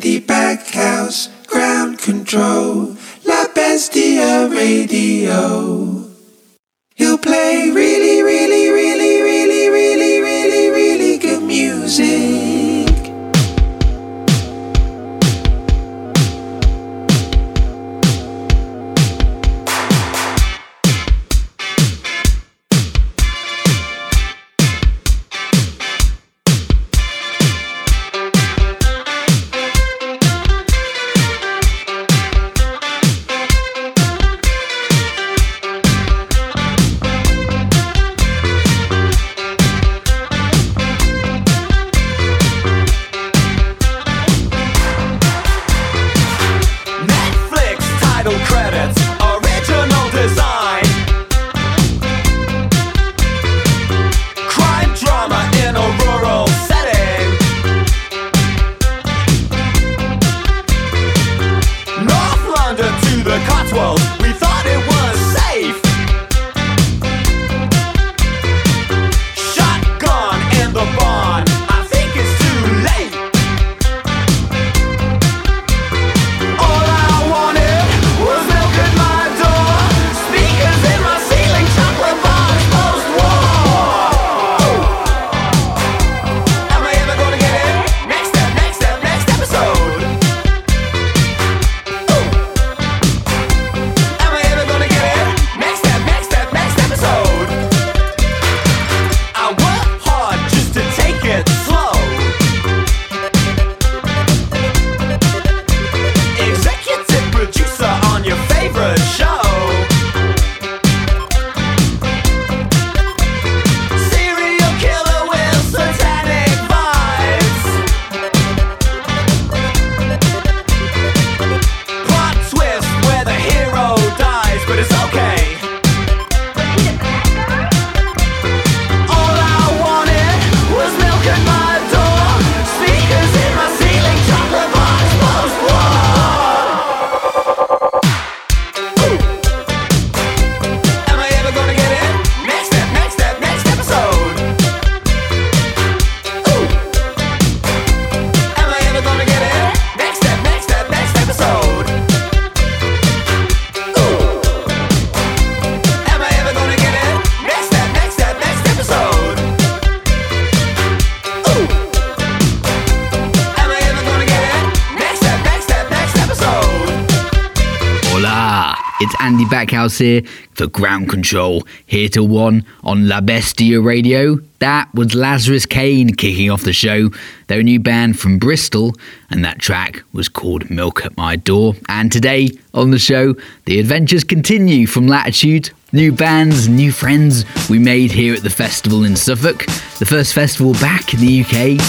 Andy Backhouse, ground control, La Bestia Radio. He'll play really, really, really, really, really, really, really good music. Backhouse here for Ground Control, here till one on La Bestia Radio. That was Lazarus Kane kicking off the show. They're a new band from Bristol, and that track was called Milk at My Door. And today on the show, the adventures continue from Latitude. New bands, new friends we made here at the festival in Suffolk, the first festival back in the UK.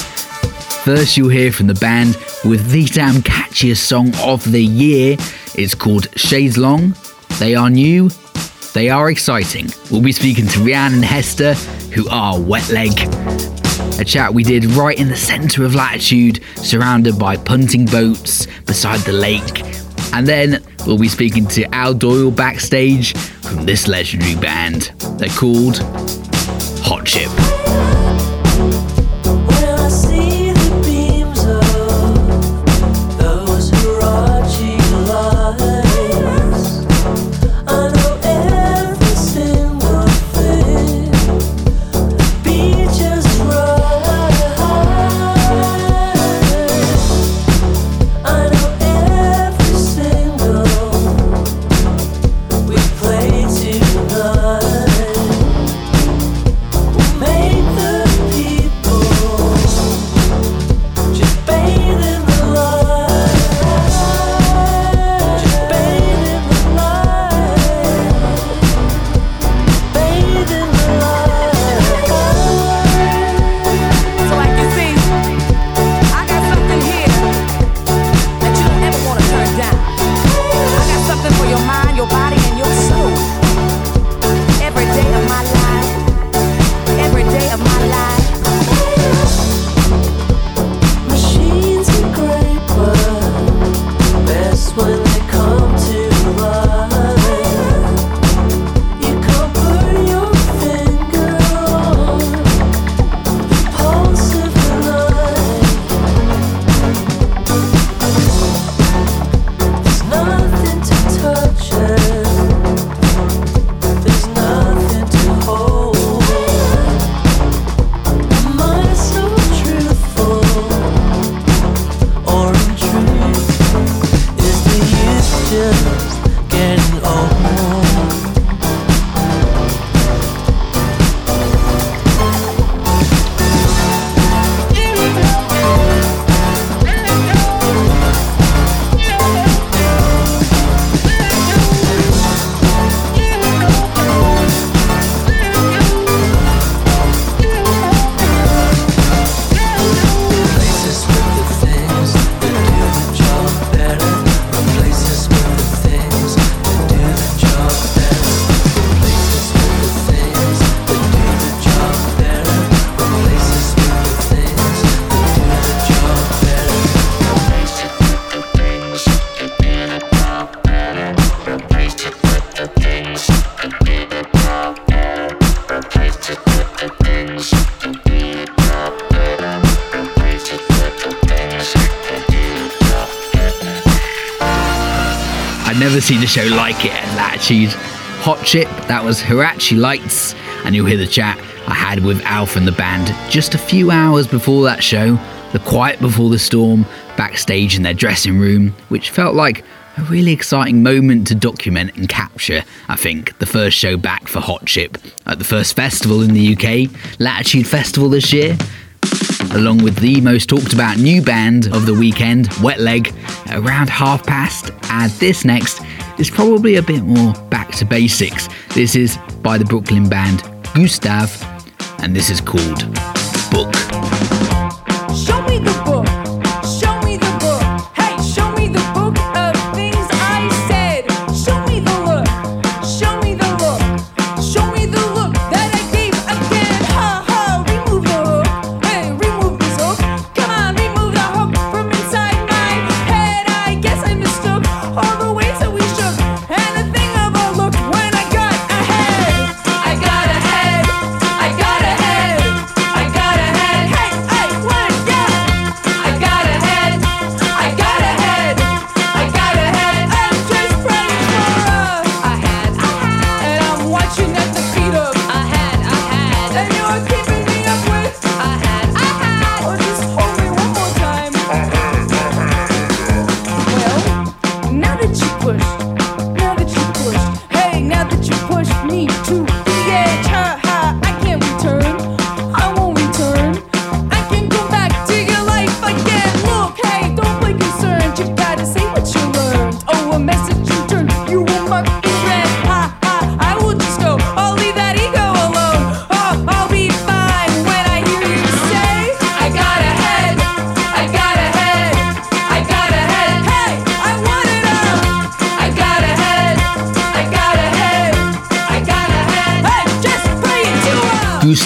First, you'll hear from the band with the damn catchiest song of the year. It's called Chaise Longue. They are new, they are exciting. We'll be speaking to Rhian and Hester, who are Wet Leg. A chat we did right in the centre of latitude, surrounded by punting boats beside the lake. And then we'll be speaking to Al Doyle backstage from this legendary band. They're called Hot Chip. Seen a show like it at Latitude. Hot Chip, that was Huarache Lights, and you'll hear the chat I had with Alf and the band just a few hours before that show, The Quiet Before the Storm, backstage in their dressing room, which felt like a really exciting moment to document and capture, I think, the first show back for Hot Chip at the first festival in the UK, Latitude Festival this year. Along with the most talked about new band of the weekend, Wet Leg, around half past. And this next is probably a bit more back to basics. This is by the Brooklyn band Gustaf, and this is called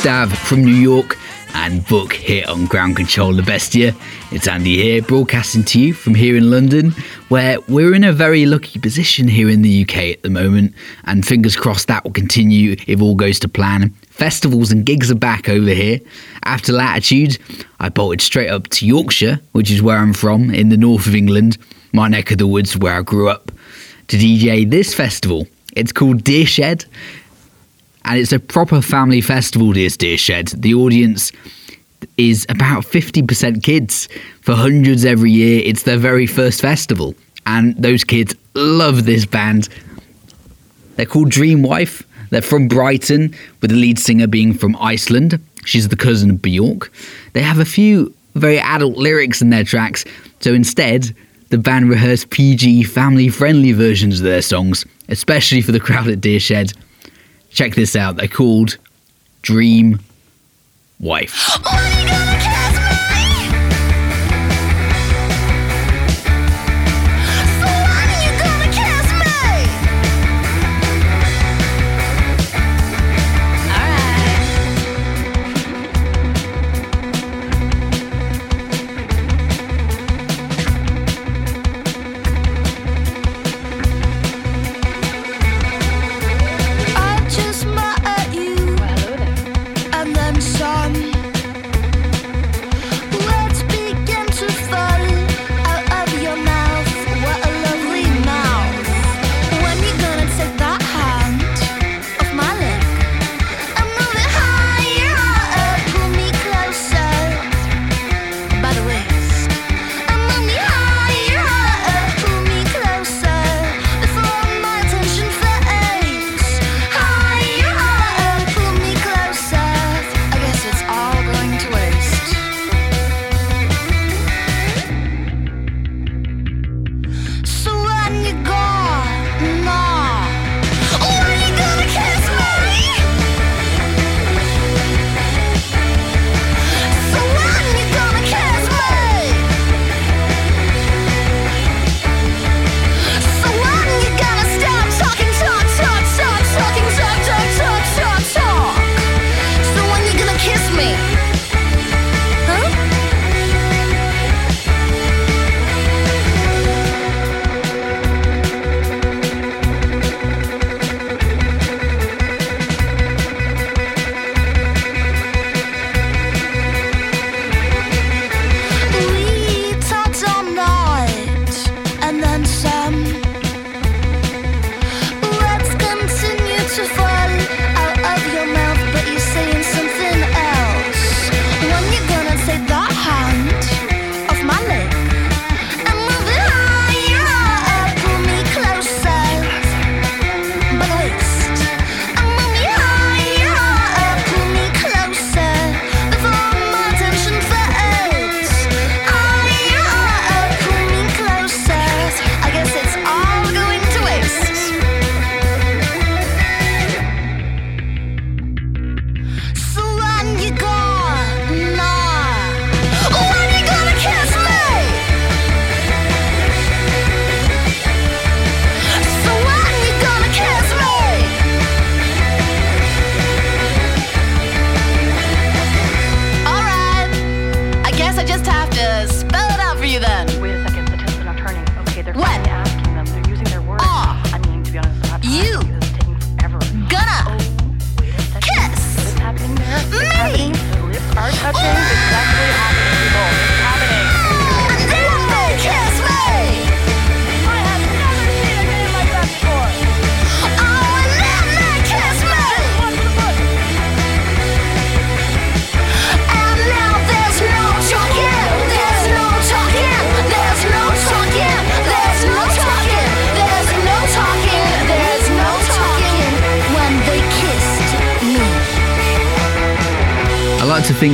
us. Gustaf from New York and Book here on Ground Control La Bestia. It's Andy here, broadcasting to you from here in London, where we're in a very lucky position here in the UK at the moment, and fingers crossed that will continue if all goes to plan. Festivals and gigs are back over here. After Latitude, I bolted straight up to Yorkshire, which is where I'm from, in the north of England, my neck of the woods where I grew up, to DJ this festival. It's called Deer Shed, and it's a proper family festival, Deer Shed. The audience is about 50% kids. For hundreds every year, it's their very first festival. And those kids love this band. They're called Dream Wife. They're from Brighton, with the lead singer being from Iceland. She's the cousin of Bjork. They have a few very adult lyrics in their tracks, so instead, the band rehearsed PG, family friendly versions of their songs, especially for the crowd at Deer Shed. Check this out. They're called Dream Wife.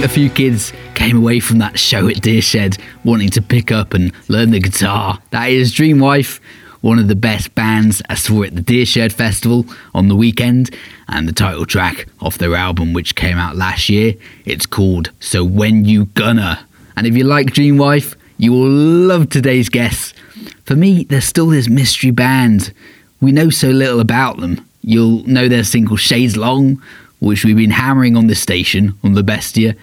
a few kids came away from that show at Deershed wanting to pick up and learn the guitar. That is Dream Wife, one of the best bands I saw at the Deershed Festival on the weekend, and the title track off their album, which came out last year. It's called So When You Gonna. And if you like Dream Wife, you will love today's guests. For me, they're still this mystery band. We know so little about them. You'll know their single Chaise Longue, which we've been hammering on this station on the Bestia.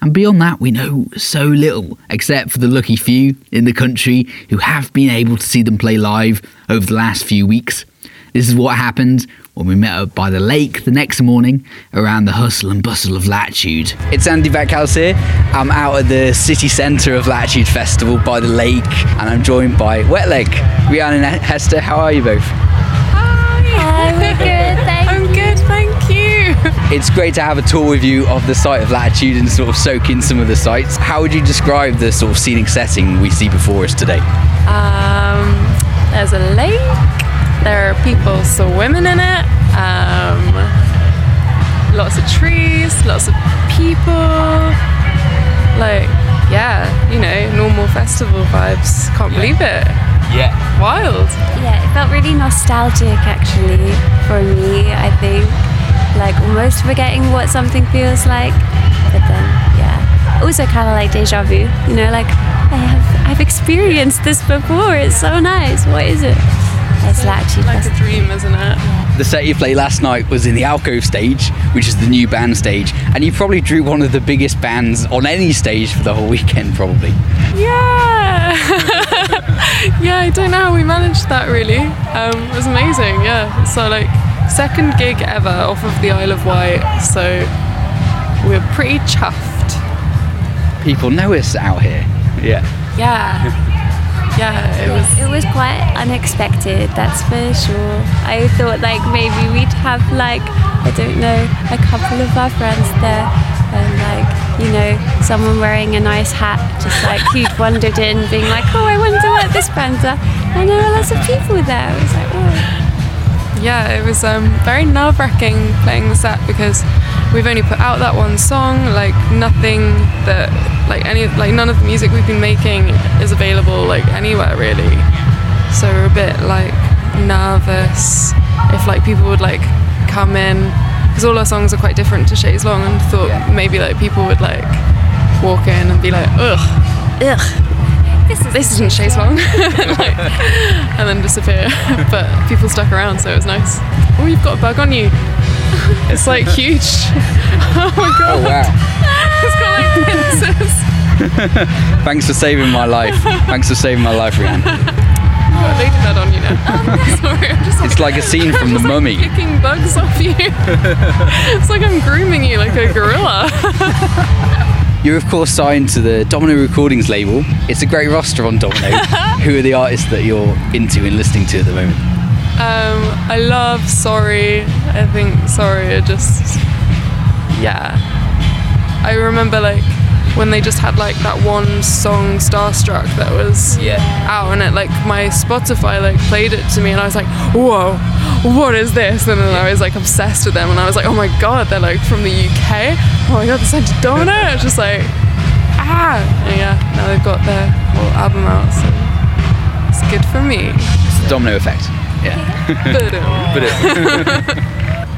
And beyond that, we know so little, except for the lucky few in the country who have been able to see them play live over the last few weeks. This is what happened when we met up by the lake the next morning around the hustle and bustle of Latitude. It's Andy Backhouse here. I'm out at the city centre of Latitude Festival by the lake, and I'm joined by Wet Leg. Rhiannon and Hester, how are you both? Hi, we're It's great to have a tour with you of the site of Latitude and sort of soak in some of the sights. How would you describe the sort of scenic setting we see before us today? Um, there's a lake. There are people swimming in it. Um, lots of trees, lots of people. Like, yeah, you know, normal festival vibes. Can't believe it. Yeah. Wild. Yeah, it felt really nostalgic actually for me, I think. Like almost forgetting what something feels like. But then, yeah. Also kind of like deja vu, you know, like I have, I've experienced this before. It's so nice. What is it? It's Latitude Like a Festival. dream, isn't it? The set you played last night was in the Alcove stage, which is the new band stage, and you probably drew one of the biggest bands on any stage for the whole weekend, probably. Yeah. yeah, I don't know how we managed that really. Um, it was amazing, yeah. So like second gig ever off of the Isle of Wight, so we're pretty chuffed. People know us out here. Yeah. Yeah. Yeah, it was It was quite unexpected, that's for sure. I thought like maybe we'd have like I don't know a couple of our friends there and like you know someone wearing a nice hat, just like who'd wandered in, being like, oh, I wonder what this band's are. And there were lots of people there. It was like, oh. Yeah, it was um, very nerve wracking playing the set because we've only put out that one song. Like nothing that, like any, like none of the music we've been making is available like anywhere really. So we're a bit like nervous if like people would like come in because all our songs are quite different to Chaise Longue and thought Yeah. maybe like people would like walk in and be like, ugh, ugh, This is this isn't Chaise Longue, like, and then disappear. but people stuck around, so it was nice. Oh, you've got a bug on you. It's like huge. oh my god, Oh wow. it's got like pincers. Thanks for saving my life. Thanks for saving my life, Rhiannon. Oh, you've got a ladybird on you now. Sorry, I'm just like, It's like a scene from The like, Mummy. kicking bugs off you. it's like I'm grooming you like a gorilla. You're, of course, signed to the Domino Recordings label. It's a great roster on Domino. Who are the artists that you're into and listening to at the moment? Um, I love Sorry. I think Sorry are just yeah. I remember like when they just had like that one song Starstruck that was Yeah. out and it like my Spotify like played it to me and I was like, whoa, what is this? And then I was like obsessed with them and I was like, oh my god, they're like from the UK. Oh my god, they sent to Domino. It's just like ah and yeah, now they've got their whole album out, so it's good for me. It's the Domino Effect. Yeah. But,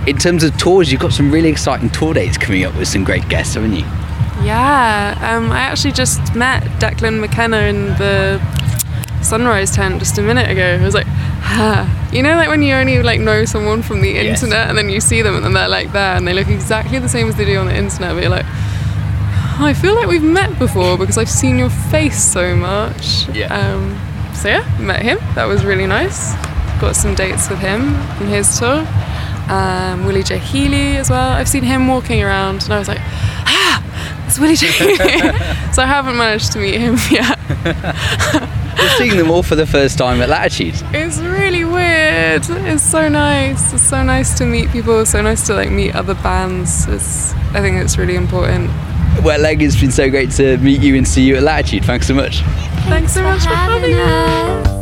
in terms of tours, you've got some really exciting tour dates coming up with some great guests, haven't you? Yeah, um, I actually just met Declan McKenna in the Sunrise tent just a minute ago. I was like, ah. you know, like when you only like know someone from the Yes. internet and then you see them and then they're like there and they look exactly the same as they do on the internet, but you're like, "Oh, I feel like we've met before because I've seen your face so much. Yeah. Um, so yeah, met him. That was really nice. Got some dates with him and his tour. Um, Willie J. Healey as well. I've seen him walking around and I was like, ah, it's Willie J. Healey. so I haven't managed to meet him yet. You're seeing them all for the first time at Latitude. It's really weird. It's so nice. It's so nice to meet people. It's so nice to like meet other bands. It's, I think it's really important. Wet Leg, it's been so great to meet you and see you at Latitude. Thanks so much. Thanks so much for having me. us. Mummy,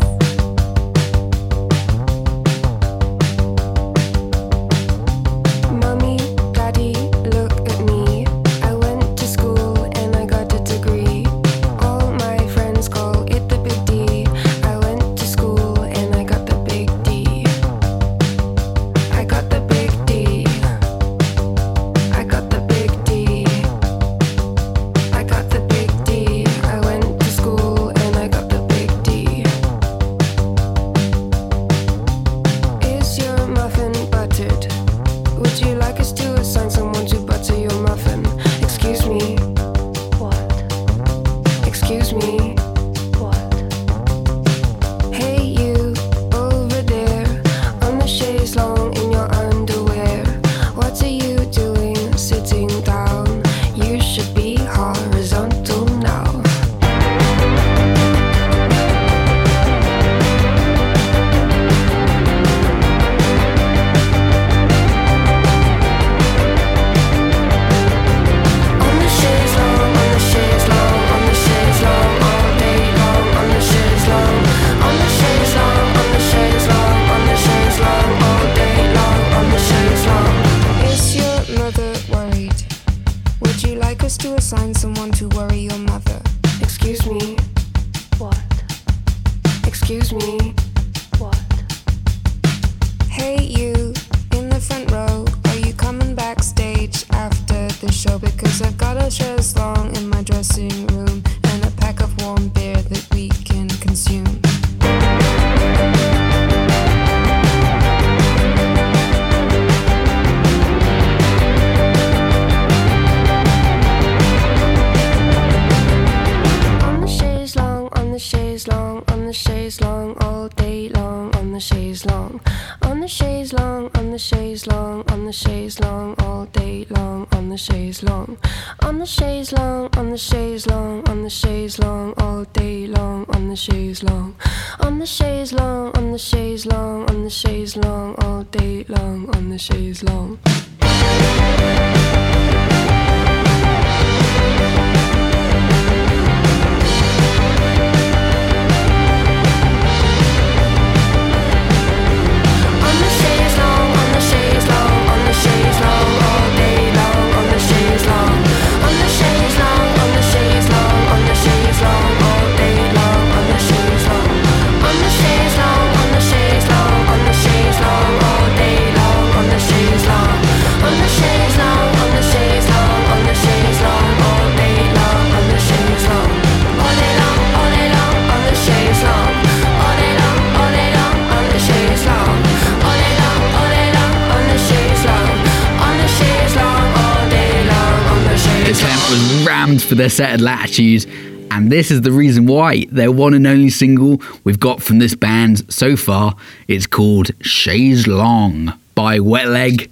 for their set at Latitude, and this is the reason why. Their one and only single we've got from this band so far. It's called Chaise Longue by Wet Leg.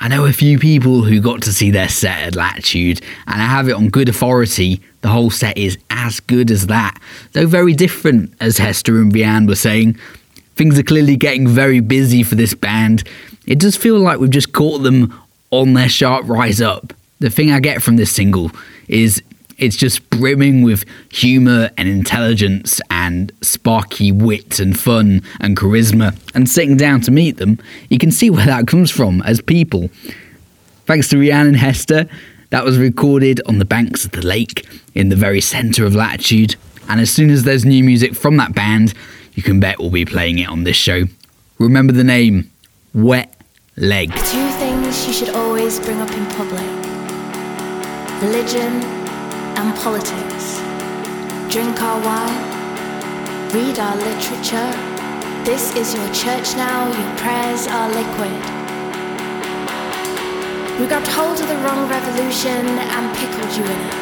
I know a few people who got to see their set at Latitude, and I have it on good authority. The whole set is as good as that, though very different, as Hester and Rhian were saying. Things are clearly getting very busy for this band. It does feel like we've just caught them on their sharp rise up. The thing I get from this single is it's just brimming with humour and intelligence and sparky wit and fun and charisma. And sitting down to meet them, you can see where that comes from as people. Thanks to Rhiannon Hester, that was recorded on the banks of the lake in the very centre of Latitude. And as soon as there's new music from that band, you can bet we'll be playing it on this show. Remember the name Wet Leg. Two things you should always bring up in public religion and politics. Drink our wine, read our literature. This is your church now, your prayers are liquid. We grabbed hold of the wrong revolution and pickled you in it.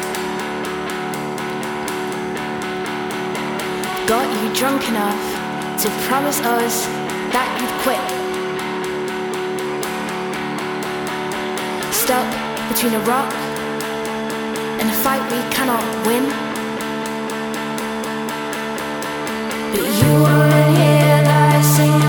Got you drunk enough to promise us that you'd quit. stuck between a rock and a fight we cannot win. But you weren't here like sinking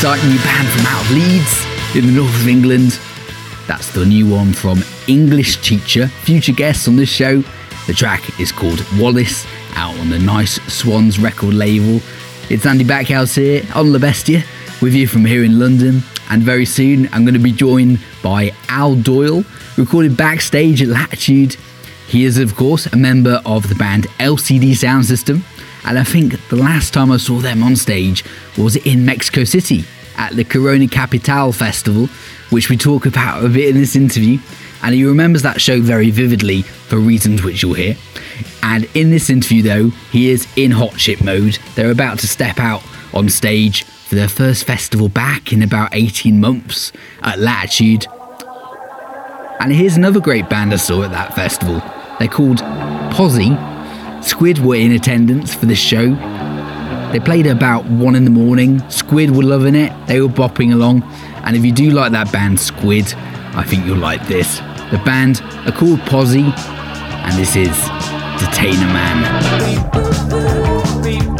exciting new band from out of Leeds in the north of England. That's the new one from English Teacher, future guests on this show. The track is called Wallace, out on the Nice Swans record label. It's Andy Backhouse here on La Bestia, with you from here in London. And very soon I'm going to be joined by Al Doyle, recorded backstage at Latitude. He is, of course, a member of the band LCD Sound System. And I think the last time I saw them on stage was in Mexico City at the Corona Capital Festival, which we talk about a bit in this interview. And he remembers that show very vividly for reasons which you'll hear. And in this interview, though, he is in Hot Chip mode. They're about to step out on stage for their first festival back in about 18 months at Latitude. And here's another great band I saw at that festival. They're called Posy. Squid were in attendance for this show. They played about one in the morning. Squid were loving it. They were bopping along. And if you do like that band Squid, I think you'll like this. The band are called Posse, and this is Detainer Man.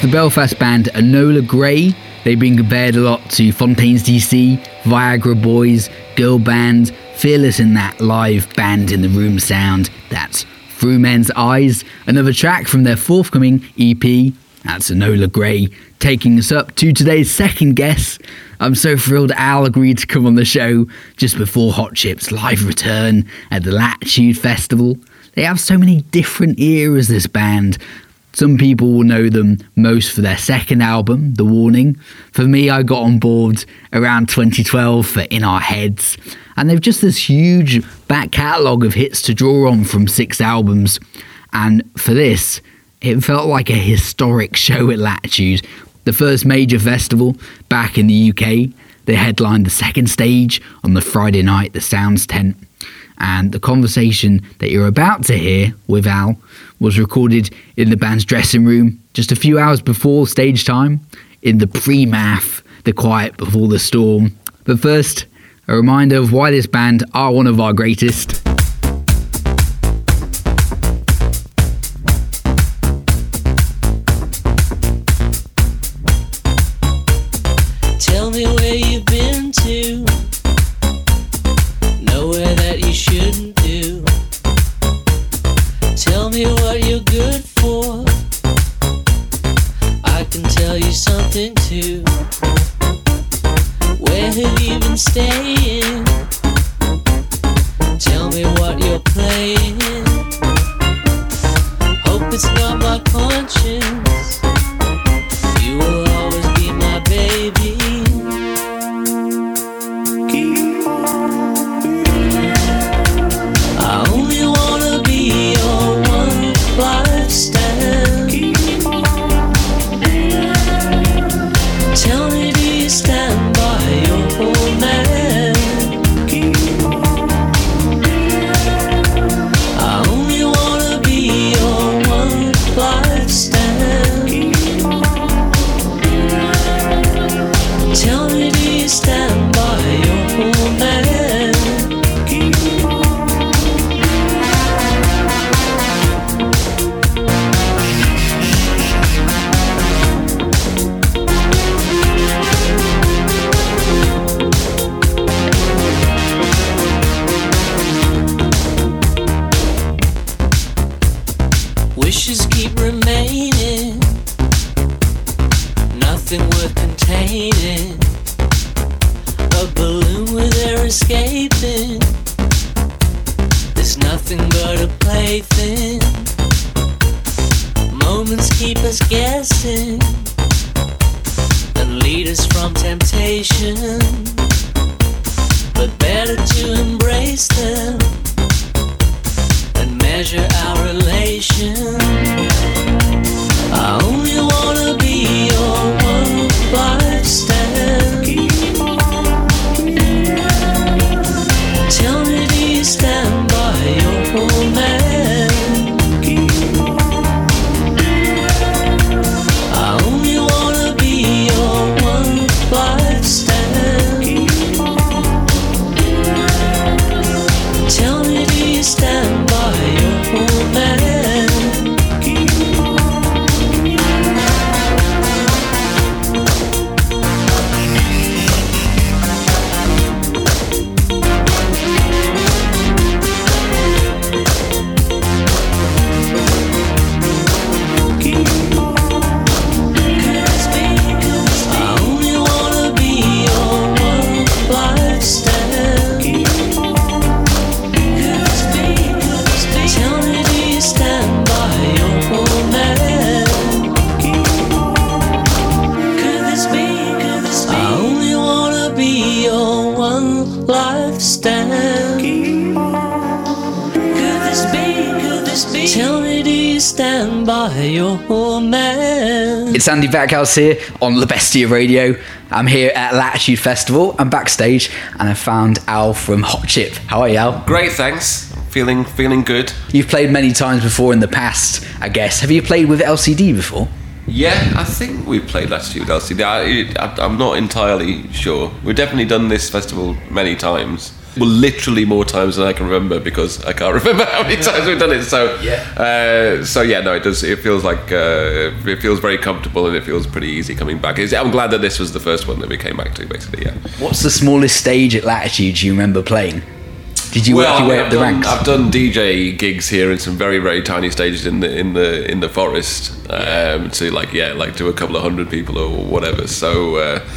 The Belfast band Enola Grey. They've been compared a lot to Fontaines DC, Viagra Boys, Girl Band, fearless in that live band in the room sound. That's Through Men's Eyes, another track from their forthcoming EP. That's Enola Grey, taking us up to today's second guest. I'm so thrilled Al agreed to come on the show just before Hot Chip's live return at the Latitude Festival. They have so many different eras, this band. Some people will know them most for their second album, The Warning. For me, I got on board around 2012 for In Our Heads, and they've just this huge back catalogue of hits to draw on from six albums. And for this, it felt like a historic show at Latitude, the first major festival back in the UK. They headlined the second stage on the Friday night, the Sounds Tent. And the conversation that you're about to hear with Al was recorded in the band's dressing room just a few hours before stage time in the pre math, the quiet before the storm. But first, a reminder of why this band are one of our greatest. Nowhere that you shouldn't do. Man? It's Andy Backhouse here on La Bestia Radio. I'm here at Latitude Festival. I'm backstage and I found Al from Hot Chip. How are you, Al? Great, thanks. Feeling feeling good. You've played many times before in the past, I guess. Have you played with LCD before? Yeah, I think we played Latitude with LCD. I, I, I'm not entirely sure. We've definitely done this festival many times. Well, literally more times than I can remember because I can't remember how many times we've done it. So Yeah. uh, so yeah, no, it does. It feels like uh, it feels very comfortable and it feels pretty easy coming back. It's, I'm glad that this was the first one that we came back to, basically. Yeah. What's the smallest stage at Latitude you remember playing? Did you work your way up the done, ranks? I've done DJ gigs here in some very very tiny stages in the in the in the forest um, to like yeah like to a couple of hundred people or whatever. So. Uh,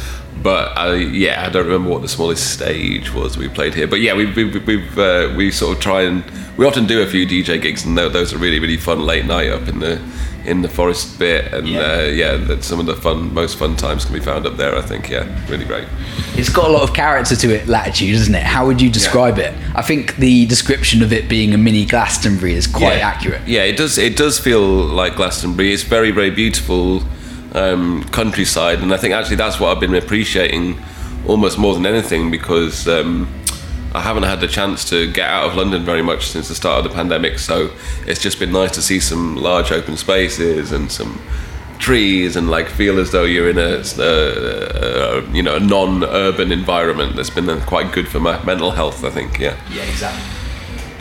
but I, yeah, I don't remember what the smallest stage was we played here. But yeah, we we we've uh, we sort of try and we often do a few DJ gigs, and those are really really fun late night up in the in the forest bit, and Yeah. uh, yeah, that some of the fun most fun times can be found up there. I think yeah, really great. It's got a lot of character to it, Latitude, isn't it? How would you describe it? I think the description of it being a mini Glastonbury is quite yeah. accurate. Yeah, it does. It does feel like Glastonbury. It's very, very beautiful um, countryside, and I think actually that's what I've been appreciating almost more than anything because um, I haven't had the chance to get out of London very much since the start of the pandemic. So it's just been nice to see some large open spaces and some trees and like feel as though you're in a, a, a you know a non-urban environment that's been uh, quite good for my mental health I think yeah Yeah, exactly.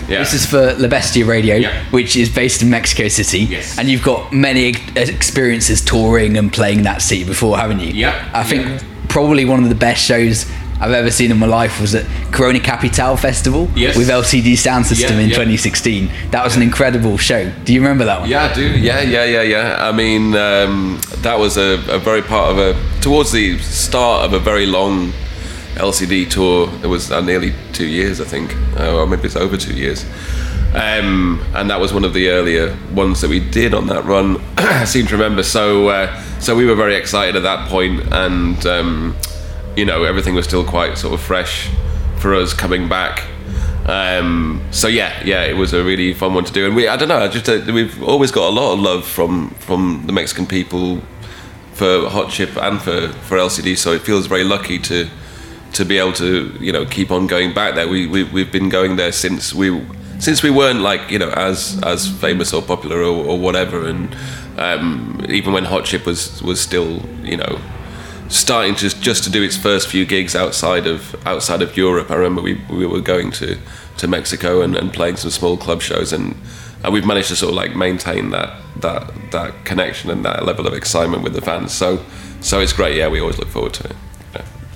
Yeah This is for La Bestia Radio, Yeah. which is based in Mexico City. Yes. And you've got many ex- experiences touring and playing that city before, haven't you? Yeah, I think yeah. probably one of the best shows I've ever seen in my life was at Corona Capital Festival Yes. with LCD Sound System Yeah, in yeah. 2016. That was an incredible show. Do you remember that one? Yeah, I do. Yeah, yeah, yeah, yeah. I mean, um, that was a, a very part of a towards the start of a very long LCD tour. It was uh, nearly two years, I think, uh, or maybe it's over two years. Um, and that was one of the earlier ones that we did on that run. I seem to remember. So, uh, so we were very excited at that point, and um, you know, everything was still quite sort of fresh for us coming back. Um, so yeah, yeah, it was a really fun one to do, and we I don't know, just uh, we've always got a lot of love from from the Mexican people for Hot Chip and for for LCD, so it feels very lucky to to be able to you know keep on going back there. We, we we've been going there since we since we weren't like you know as as famous or popular or, or whatever, and um, even when Hot Chip was was still you know starting to just to do its first few gigs outside of outside of Europe. I remember we we were going to to Mexico and, and playing some small club shows and. And we've managed to sort of like maintain that that that connection and that level of excitement with the fans. So so it's great. Yeah, we always look forward to it.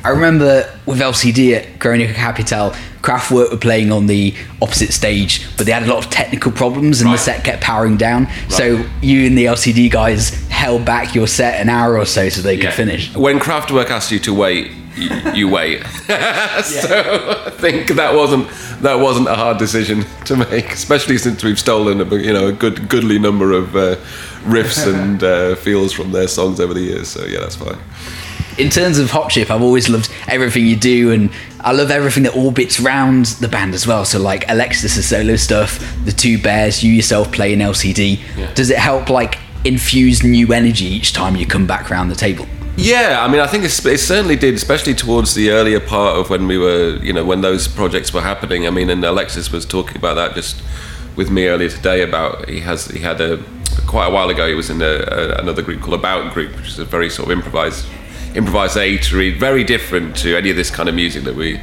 Yeah. I remember with LCD at Corona Capital, Kraftwerk were playing on the opposite stage, but they had a lot of technical problems and the set kept powering down. So you and the LCD guys held back your set an hour or so so they could finish. When Kraftwerk asked you to wait, you, you wait. so I think that wasn't that wasn't a hard decision to make, especially since we've stolen a you know a good goodly number of uh, riffs and uh, feels from their songs over the years. So yeah, that's fine. In terms of Hot Chip, I've always loved everything you do, and I love everything that orbits around the band as well. So, like Alexis' solo stuff, the two bears, you yourself playing LCD. Yeah. Does it help like infuse new energy each time you come back around the table? Yeah, I mean, I think it's, it certainly did, especially towards the earlier part of when we were, you know, when those projects were happening. I mean, and Alexis was talking about that just with me earlier today about he has he had a quite a while ago he was in a, a, another group called About Group, which is a very sort of improvised improvisatory, very different to any of this kind of music that we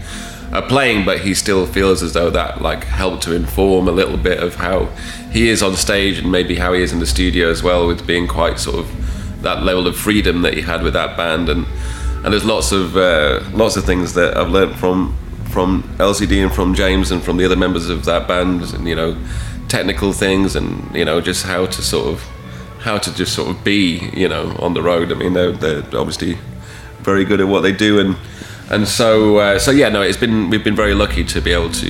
are playing. But he still feels as though that like helped to inform a little bit of how he is on stage and maybe how he is in the studio as well, with being quite sort of that level of freedom that he had with that band and and there's lots of uh, lots of things that I've learnt from from LCD and from James and from the other members of that band and you know technical things and you know just how to sort of how to just sort of be you know on the road I mean they're, they're obviously very good at what they do and and so uh, so yeah no it's been we've been very lucky to be able to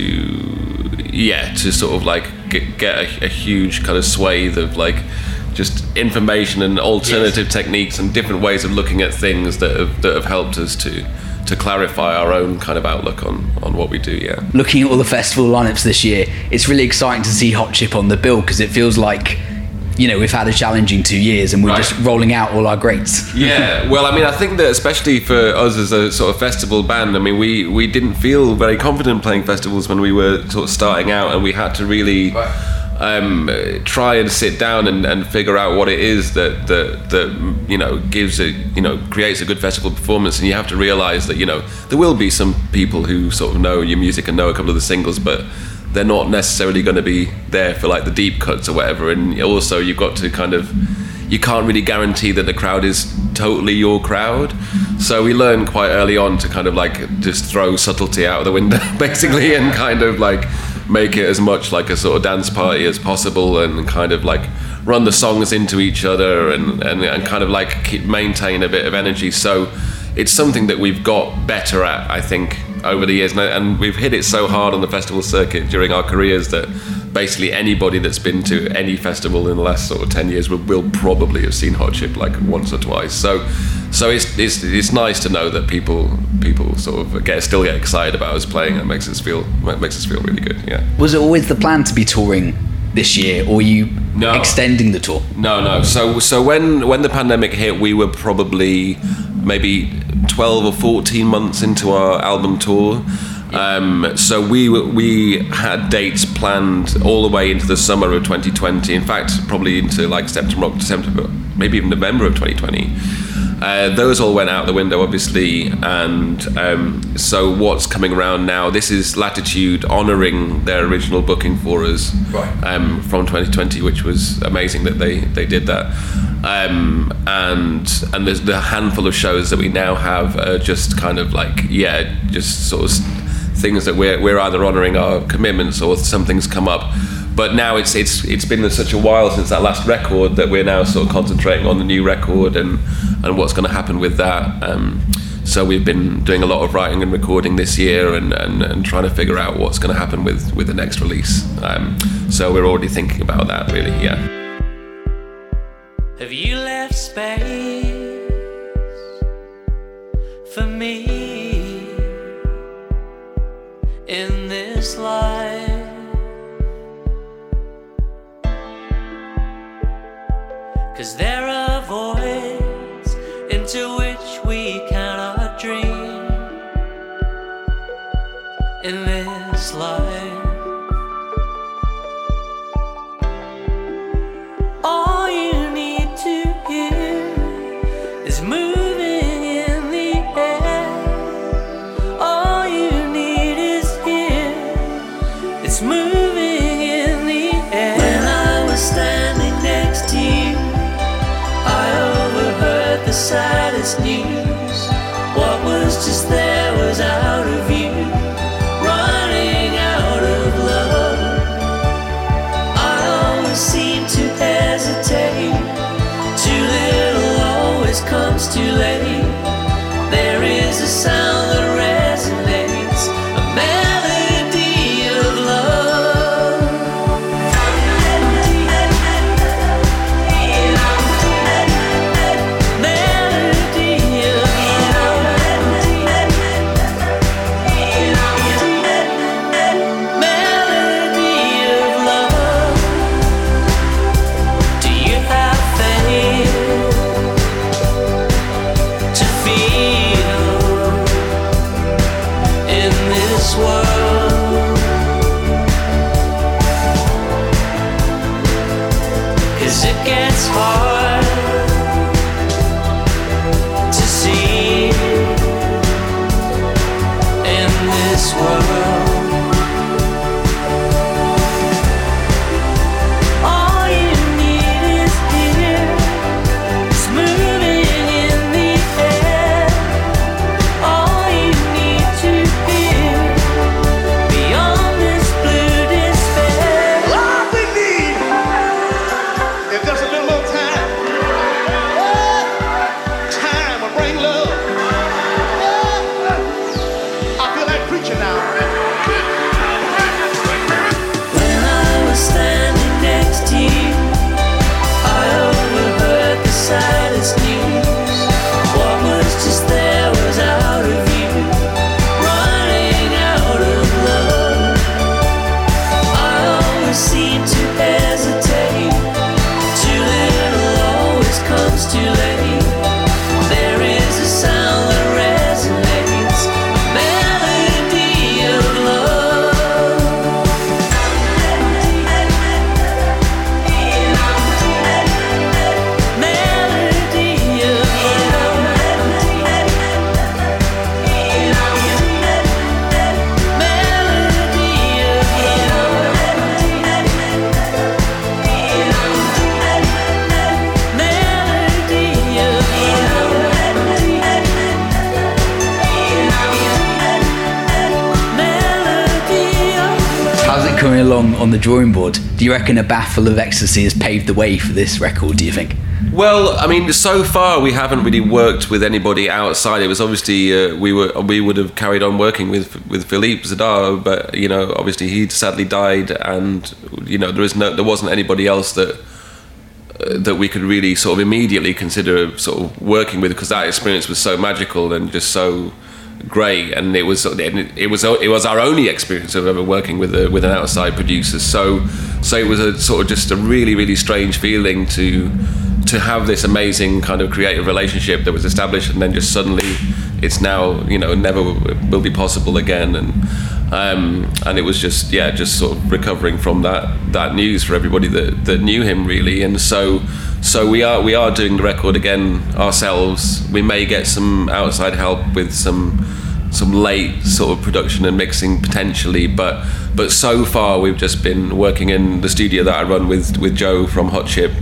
yeah to sort of like get, get a, a huge kind of swathe of like just information and alternative techniques and different ways of looking at things that have, that have helped us to to clarify our own kind of outlook on on what we do yeah. Looking at all the festival lineups this year, it's really exciting to see Hot Chip on the bill because it feels like, you know, we've had a challenging two years and we're Right. just rolling out all our greats. yeah well i mean i think that especially for us as a sort of festival band i mean we we didn't feel very confident playing festivals when we were sort of starting out and we had to really um, uh, try and sit down and, and figure out what it is that, that that you know gives it you know creates a good festival performance and you have to realize that you know there will be some people who sort of know your music and know a couple of the singles but they're not necessarily going to be there for like the deep cuts or whatever. And also you've got to kind of you can't really guarantee that the crowd is totally your crowd. So we learned quite early on to kind of like just throw subtlety out of the window basically and kind of like make it as much like a sort of dance party as possible and kind of like run the songs into each other and, and, and kind of like keep maintain a bit of energy. So it's something that we've got better at i think over the years and, and we've hit it so hard on the festival circuit during our careers that basically anybody that's been to any festival in the last sort of 10 years will, will probably have seen hot chip like once or twice so so it's, it's it's nice to know that people people sort of get still get excited about us playing it makes us feel makes us feel really good yeah Was it always the plan to be touring this year, or you No. extending the tour? No, no. So, so when when the pandemic hit, we were probably maybe twelve or fourteen months into our album tour. Um, so we we had dates planned all the way into the summer of 2020. In fact, probably into like September, September, maybe even November of 2020. Uh, those all went out the window, obviously, and um, so what's coming around now? This is Latitude honouring their original booking for us um, from 2020, which was amazing that they they did that. Um, and and there's the handful of shows that we now have are just kind of like yeah, just sort of things that we're we're either honouring our commitments or something's come up. But now it's it's it's been such a while since that last record that we're now sort of concentrating on the new record and and what's going to happen with that. Um, so we've been doing a lot of writing and recording this year and, and, and trying to figure out what's going to happen with, with the next release. Um, so we're already thinking about that, really. Yeah. Have you left space for me in this life? Do you reckon a bath full of ecstasy has paved the way for this record? Do you think? Well, I mean, so far we haven't really worked with anybody outside. It was obviously uh, we were we would have carried on working with with Philippe Zdar, but you know, obviously he sadly died, and you know there is no there wasn't anybody else that uh, that we could really sort of immediately consider sort of working with because that experience was so magical and just so great and it was it was it was our only experience of ever working with a, with an outside producer so so it was a sort of just a really really strange feeling to to have this amazing kind of creative relationship that was established and then just suddenly it's now you know never will be possible again. And um, and it was just yeah just sort of recovering from that that news for everybody that, that knew him really. And so so we are we are doing the record again ourselves. We may get some outside help with some some late sort of production and mixing potentially but but so far we've just been working in the studio that I run with with Joe from Hot Chip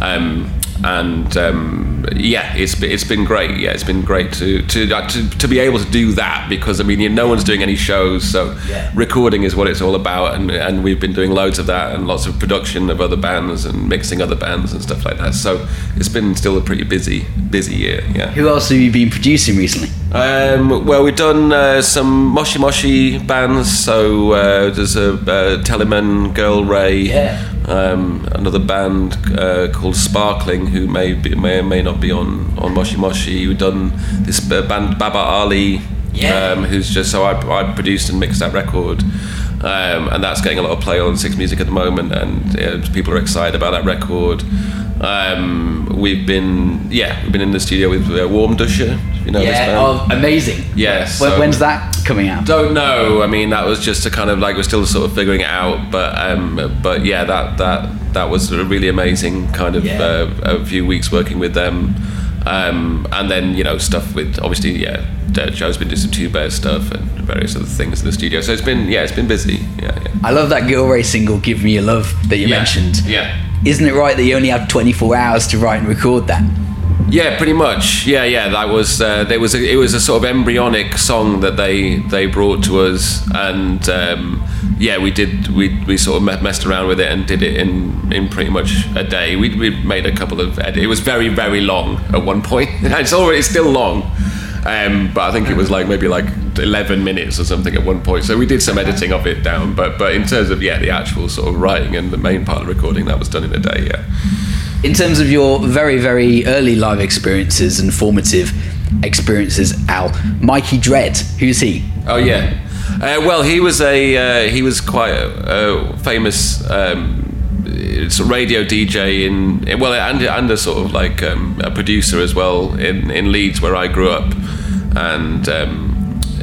um, and um, yeah, it's it's been great. Yeah, it's been great to to, uh, to to be able to do that because I mean, you know, no one's doing any shows, so Yeah. recording is what it's all about, and and we've been doing loads of that and lots of production of other bands and mixing other bands and stuff like that. So it's been still a pretty busy busy year. Yeah. Who else have you been producing recently? Um, well, we've done uh, some Moshi Moshi bands. So uh, there's a uh, Teleman Girl Ray, Yeah. um, another band uh, called Sparkling, who may be, may or may not be on on Moshi Moshi. We've done this band Baba Ali, Yeah. um, who's just so I, I produced and mixed that record. Um, and that's getting a lot of play on Six Music at the moment, and uh, people are excited about that record. Um, we've been, yeah, we've been in the studio with uh, Warmduscher. You know this band? oh, amazing. Yes, When, so- when's that coming out? Don't know. I mean, that was just a kind of like we're still sort of figuring it out. But um, but yeah, that that that was a really amazing kind of Yeah. uh, a few weeks working with them. Um, and then you know stuff with obviously yeah, Joe's been doing some two bear stuff and various other things in the studio. So it's been yeah, it's been busy. Yeah, yeah. I love that Girl Ray single, Give Me Your Love, that you Yeah. mentioned. Yeah. Isn't it right that you only have 24 hours to write and record that? Yeah, pretty much. Yeah, yeah. That was uh, there was a, it was a sort of embryonic song that they they brought to us, and um, yeah, we did we, we sort of messed around with it and did it in in pretty much a day. We we made a couple of edits. It was very very long at one point. it's already it's still long. Um, but I think it was like maybe like 11 minutes or something at one point. So we did some editing of it down. But but in terms of yeah, the actual sort of writing and the main part of the recording, that was done in a day. Yeah. In terms of your very, very early live experiences and formative experiences, Al, Mikey Dread, who's he? Oh yeah. Uh, well, he was a uh, he was quite a, a famous um, radio DJ in well and and a sort of like um, a producer as well in in Leeds where I grew up, and. Um,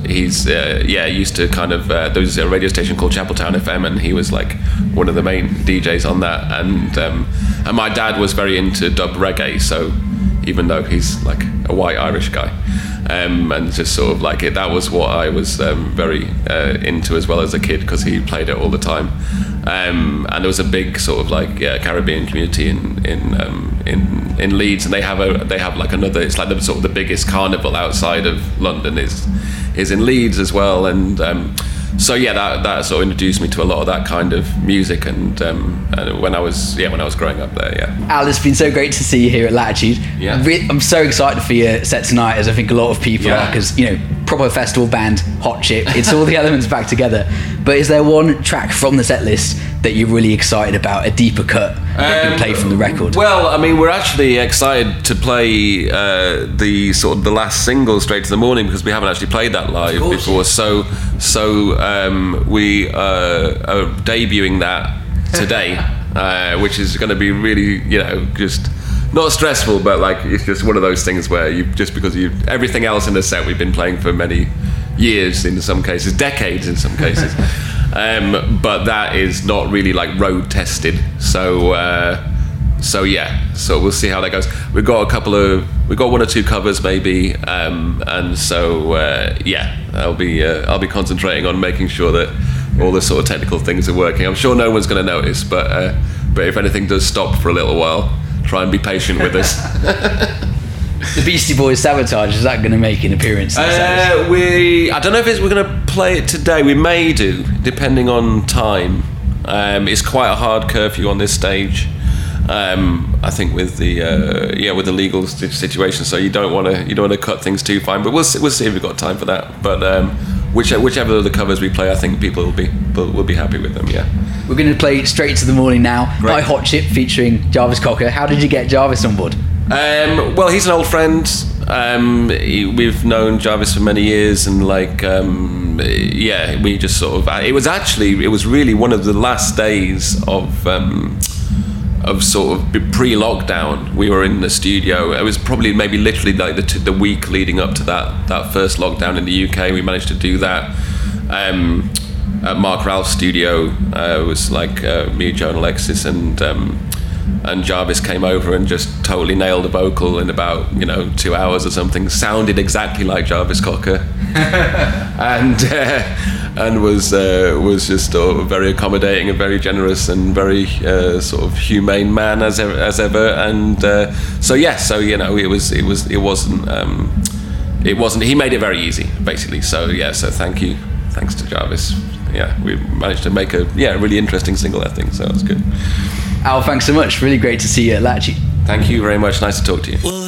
He's uh, yeah used to kind of uh, there was a radio station called Chapeltown FM and he was like one of the main DJs on that and um, and my dad was very into dub reggae so even though he's like a white Irish guy. Um, and just sort of like it, that was what I was um, very uh, into as well as a kid because he played it all the time. Um, and there was a big sort of like yeah, Caribbean community in in, um, in in Leeds, and they have a they have like another. It's like the sort of the biggest carnival outside of London is is in Leeds as well, and. Um, so yeah, that, that sort of introduced me to a lot of that kind of music, and, um, and when I was yeah when I was growing up there, yeah. Al, it's been so great to see you here at Latitude. Yeah. I'm so excited for your set tonight, as I think a lot of people Yeah. are, because, you know, proper festival band, hot chip, it's all the elements back together. But is there one track from the set list that you're really excited about, a deeper cut that you can play from the record? Well, I mean, we're actually excited to play uh, the sort of the last single, "Straight to the Morning," because we haven't actually played that live before. So, so um, we uh, are debuting that today, uh, which is going to be really, you know, just not stressful, but like it's just one of those things where you just because you everything else in the set we've been playing for many years in some cases, decades in some cases. Um, but that is not really like road tested. So uh, so yeah, so we'll see how that goes. We've got a couple of we've got one or two covers maybe, um, and so uh, yeah, I'll be uh, I'll be concentrating on making sure that all the sort of technical things are working. I'm sure no one's going to notice, but uh, but if anything does stop for a little while, try and be patient with us. The Beastie Boys Sabotage, is that going to make an appearance? in the set list? Uh, we I don't know if it's, we're going to play it today. We may do, depending on time. Um, it's quite a hard curfew on this stage. Um, I think with the uh, yeah with the legal situation, so you don't want to you don't want to cut things too fine. But we'll see, we'll see if we've got time for that. But um, which, whichever of the covers we play, I think people will be will, will be happy with them. Yeah. We're going to play straight to the morning now Great. by Hot Chip featuring Jarvis Cocker. How did you get Jarvis on board? Um, well, he's an old friend. Um, he- we've known Jarvis for many years, and like, um, yeah, we just sort of. It was actually, it was really one of the last days of. Um, of sort of pre-lockdown, we were in the studio. It was probably maybe literally like the, t- the week leading up to that that first lockdown in the UK. We managed to do that. Um, at Mark Ralph's studio, uh, it was like uh, me, Joe, and Alexis, and um, and Jarvis came over and just totally nailed a vocal in about you know two hours or something. Sounded exactly like Jarvis Cocker, and uh, and was uh, was just a very accommodating and very generous and very uh, sort of humane man as ever, as ever. And uh, so yeah, so you know it was it was it wasn't. Um, it wasn't. He made it very easy, basically. So yeah. So thank you, thanks to Jarvis. Yeah, we managed to make a yeah really interesting single. I think so. That's good. Al, thanks so much. Really great to see you at Latchy. Thank you very much. Nice to talk to you.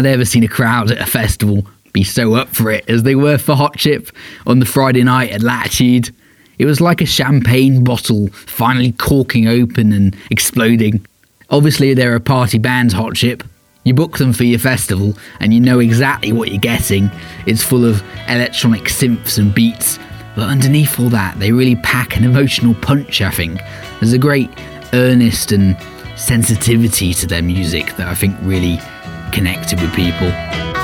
I'd ever seen a crowd at a festival be so up for it as they were for Hot Chip on the Friday night at Latitude. It was like a champagne bottle finally corking open and exploding. Obviously, they're a party band, Hot Chip. You book them for your festival and you know exactly what you're getting. It's full of electronic synths and beats, but underneath all that, they really pack an emotional punch, I think. There's a great earnest and sensitivity to their music that I think really connected with people.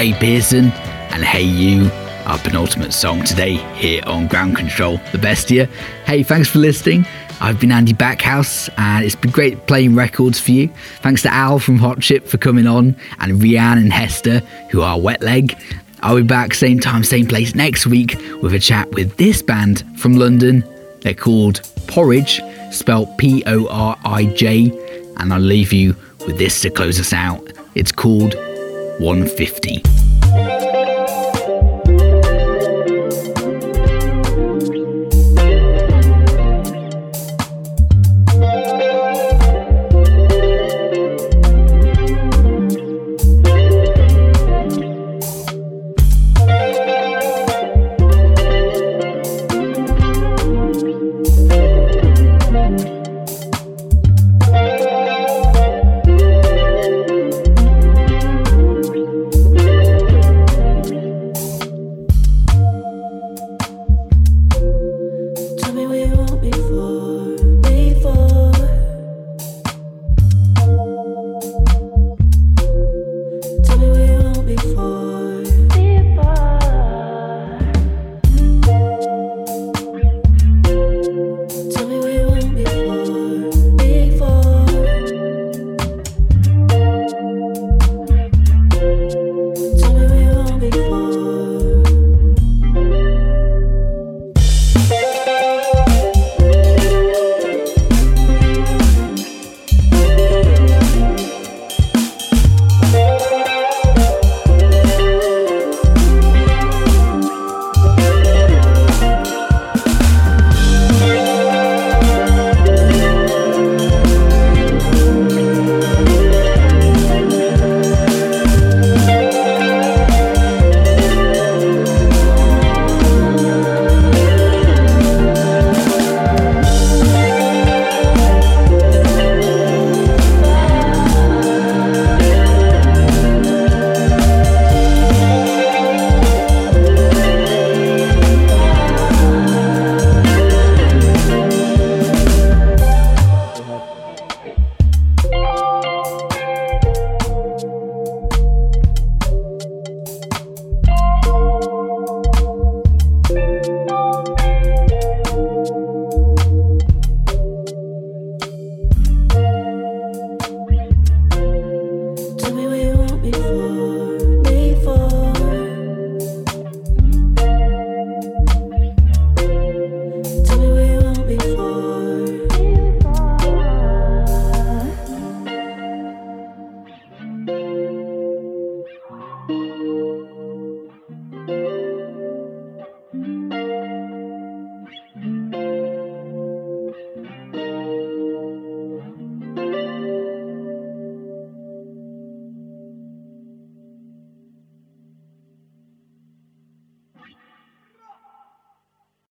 Hey Pearson, and Hey You, our penultimate song today here on Ground Control, the best year. Hey, thanks for listening. I've been Andy Backhouse, and it's been great playing records for you. Thanks to Al from Hot Chip for coming on, and Rhian and Hester, who are Wet Leg. I'll be back same time, same place next week with a chat with this band from London. They're called Porridge, spelled P O R I J, and I'll leave you with this to close us out. It's called 150.